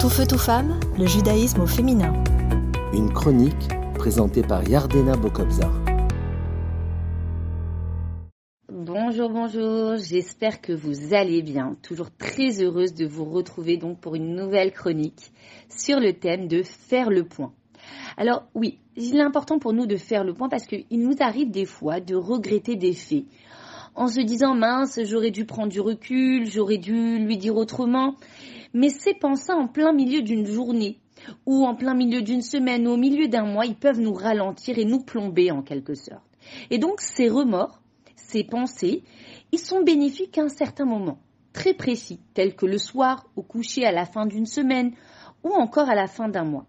Tout feu, tout femme, le judaïsme au féminin. Une chronique présentée par Yardena Bokobzar. Bonjour, bonjour, j'espère que vous allez bien. Toujours très heureuse de vous retrouver donc pour une nouvelle chronique sur le thème de faire le point. Alors oui, il est important pour nous de faire le point parce qu'il nous arrive des fois de regretter des faits en se disant mince, j'aurais dû prendre du recul, j'aurais dû lui dire autrement. Mais ces pensées en plein milieu d'une journée ou en plein milieu d'une semaine ou au milieu d'un mois, ils peuvent nous ralentir et nous plomber en quelque sorte. Et donc ces remords, ces pensées, ils sont bénéfiques à un certain moment, très précis, tel que le soir, au coucher, à la fin d'une semaine ou encore à la fin d'un mois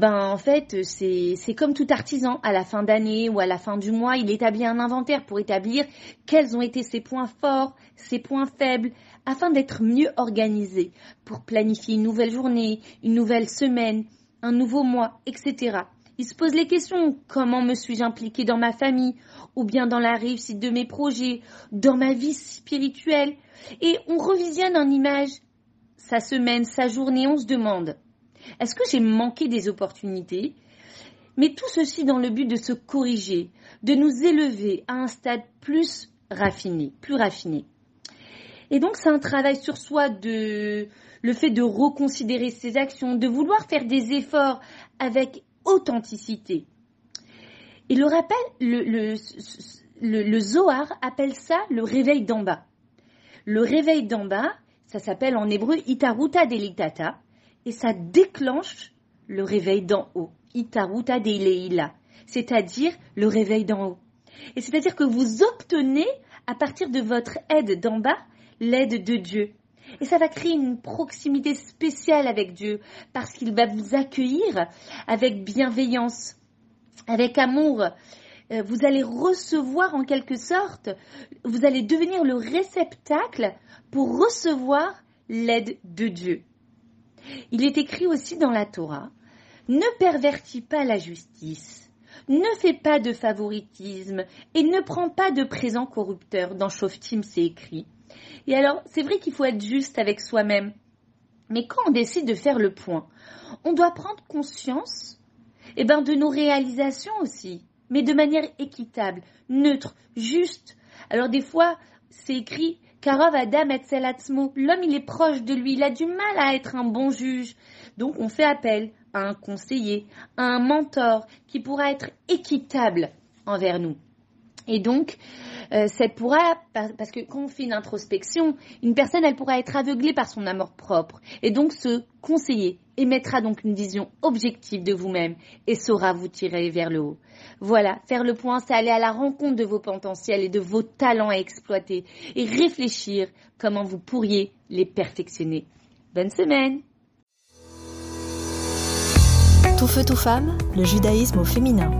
ben en fait c'est comme tout artisan à la fin d'année ou à la fin du mois il établit un inventaire pour établir quels ont été ses points forts ses points faibles afin d'être mieux organisé pour planifier une nouvelle journée une nouvelle semaine un nouveau mois etc il se pose les questions. Comment me suis-je impliqué dans ma famille ou bien dans la réussite de mes projets dans ma vie spirituelle? Et on revisionne en image. Sa semaine sa journée on se demande est-ce que j'ai manqué des opportunités? Mais tout ceci dans le but de se corriger, de nous élever à un stade plus raffiné, plus raffiné. Et donc c'est un travail sur soi de le fait de reconsidérer ses actions, de vouloir faire des efforts avec authenticité. Et le rappel, le, le, Zohar appelle ça le réveil d'en bas. Le réveil d'en bas, ça s'appelle en hébreu Itaruta delitata et ça déclenche le réveil d'en haut. Itaruta deileila, c'est-à-dire le réveil d'en haut. Et c'est-à-dire que vous obtenez, à partir de votre aide d'en bas, l'aide de Dieu. Et ça va créer une proximité spéciale avec Dieu, parce qu'il va vous accueillir avec bienveillance, avec amour. Euh, vous allez recevoir en quelque sorte, vous allez devenir le réceptacle pour recevoir l'aide de Dieu. Il est écrit aussi dans la Torah Ne pervertis pas la justice, ne fais pas de favoritisme et ne prends pas de présents corrupteurs. Dans Shoftim, c'est écrit. Et alors, c'est vrai qu'il faut être juste avec soi-même. Mais quand on décide de faire le point, on doit prendre conscience eh ben, de nos réalisations aussi, mais de manière équitable, neutre, juste. Alors des fois, c'est écrit Karov Adam L'homme, il est proche de lui. Il a du mal à être un bon juge. Donc, on fait appel à un conseiller, à un mentor qui pourra être équitable envers nous. Et donc, euh, pourra, parce que quand on fait une introspection, une personne, elle pourra être aveuglée par son amour propre et donc se conseiller émettra donc une vision objective de vous-même et saura vous tirer vers le haut. Voilà, faire le point, c'est aller à la rencontre de vos potentiels et de vos talents à exploiter et réfléchir comment vous pourriez les perfectionner. Bonne semaine Tout feu, tout femme, le judaïsme au féminin.